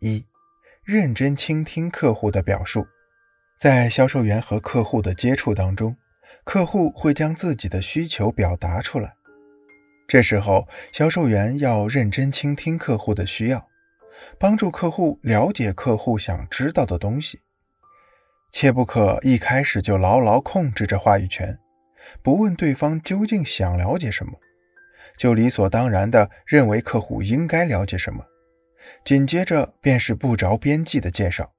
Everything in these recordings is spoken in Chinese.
一、认真倾听客户的表述。在销售员和客户的接触当中，客户会将自己的需求表达出来。这时候，销售员要认真倾听客户的需要，帮助客户了解客户想知道的东西。切不可一开始就牢牢控制着话语权，不问对方究竟想了解什么，就理所当然地认为客户应该了解什么，紧接着便是不着边际的介绍。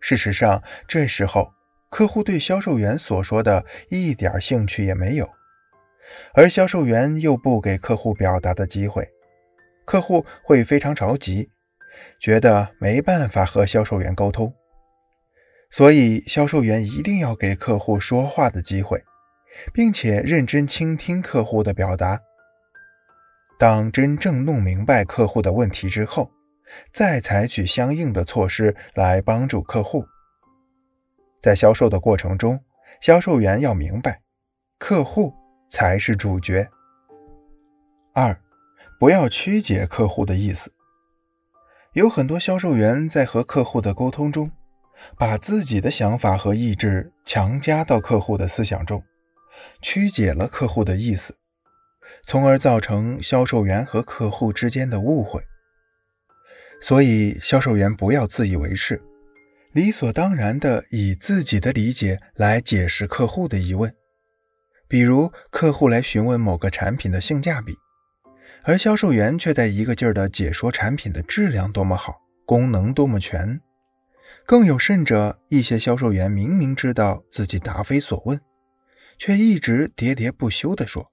事实上，这时候客户对销售员所说的一点兴趣也没有，而销售员又不给客户表达的机会，客户会非常着急，觉得没办法和销售员沟通。所以，销售员一定要给客户说话的机会，并且认真倾听客户的表达。当真正弄明白客户的问题之后，再采取相应的措施来帮助客户。在销售的过程中，销售员要明白，客户才是主角。二，不要曲解客户的意思。有很多销售员在和客户的沟通中。把自己的想法和意志强加到客户的思想中，曲解了客户的意思，从而造成销售员和客户之间的误会。所以，销售员不要自以为是，理所当然地以自己的理解来解释客户的疑问。比如，客户来询问某个产品的性价比，而销售员却在一个劲儿地解说产品的质量多么好，功能多么全。更有甚者，一些销售员明明知道自己答非所问，却一直喋喋不休地说，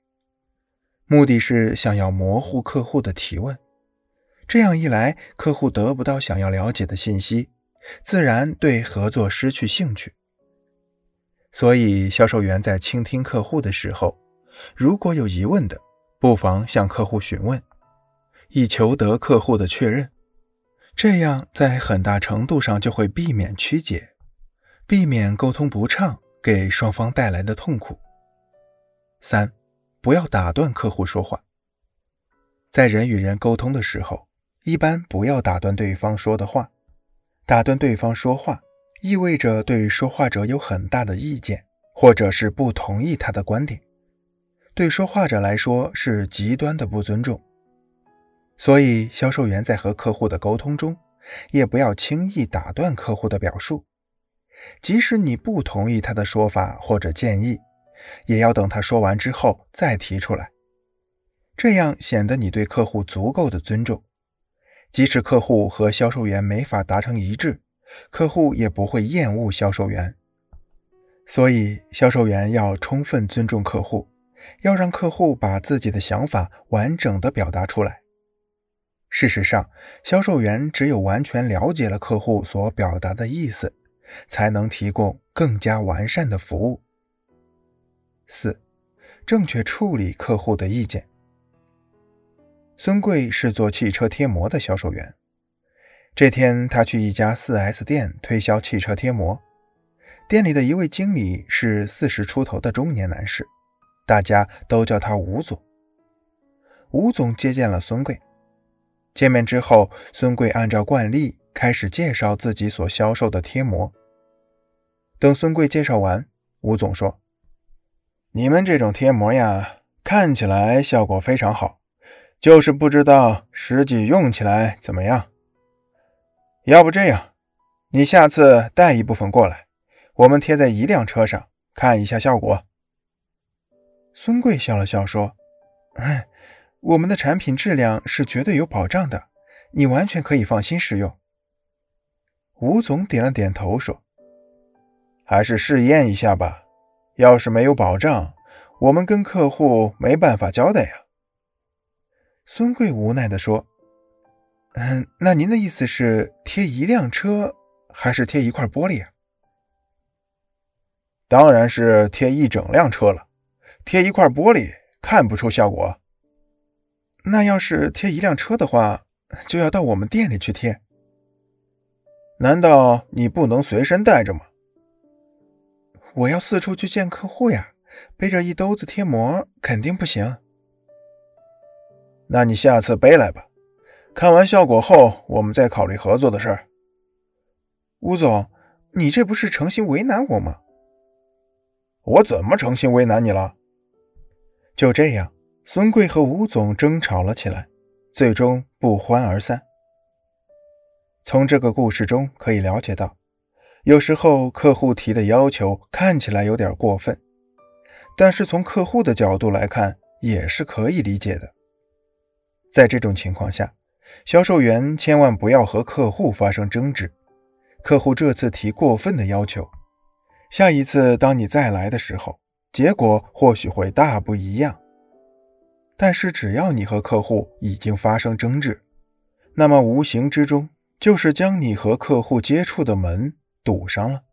目的是想要模糊客户的提问。这样一来，客户得不到想要了解的信息，自然对合作失去兴趣。所以，销售员在倾听客户的时候，如果有疑问的，不妨向客户询问，以求得客户的确认。这样，在很大程度上就会避免曲解，避免沟通不畅给双方带来的痛苦。三，不要打断客户说话。在人与人沟通的时候，一般不要打断对方说的话。打断对方说话，意味着对说话者有很大的意见，或者是不同意他的观点，对说话者来说是极端的不尊重。所以，销售员在和客户的沟通中，也不要轻易打断客户的表述。即使你不同意他的说法或者建议，也要等他说完之后再提出来。这样显得你对客户足够的尊重。即使客户和销售员没法达成一致，客户也不会厌恶销售员。所以，销售员要充分尊重客户，要让客户把自己的想法完整的表达出来。事实上，销售员只有完全了解了客户所表达的意思，才能提供更加完善的服务。四、正确处理客户的意见。孙贵是做汽车贴膜的销售员。这天，他去一家 4S 店推销汽车贴膜，店里的一位经理是四十出头的中年男士，大家都叫他吴总。吴总接见了孙贵。见面之后，孙贵按照惯例开始介绍自己所销售的贴膜。等孙贵介绍完，吴总说：“你们这种贴膜呀，看起来效果非常好，就是不知道实际用起来怎么样。要不这样，你下次带一部分过来，我们贴在一辆车上看一下效果。”孙贵笑了笑说：“哎。”我们的产品质量是绝对有保障的，你完全可以放心使用。吴总点了点头，说：“还是试验一下吧。要是没有保障，我们跟客户没办法交代呀。”孙贵无奈地说：“嗯，那您的意思是贴一辆车，还是贴一块玻璃啊？”“当然是贴一整辆车了，贴一块玻璃看不出效果。”那要是贴一辆车的话，就要到我们店里去贴。难道你不能随身带着吗？我要四处去见客户呀，背着一兜子贴膜肯定不行。那你下次背来吧，看完效果后，我们再考虑合作的事儿。吴总，你这不是诚心为难我吗？我怎么诚心为难你了？就这样，孙贵和吴总争吵了起来，最终不欢而散。从这个故事中可以了解到，有时候客户提的要求看起来有点过分，但是从客户的角度来看也是可以理解的。在这种情况下，销售员千万不要和客户发生争执。客户这次提过分的要求，下一次当你再来的时候，结果或许会大不一样。但是只要你和客户已经发生争执，那么无形之中就是将你和客户接触的门堵上了。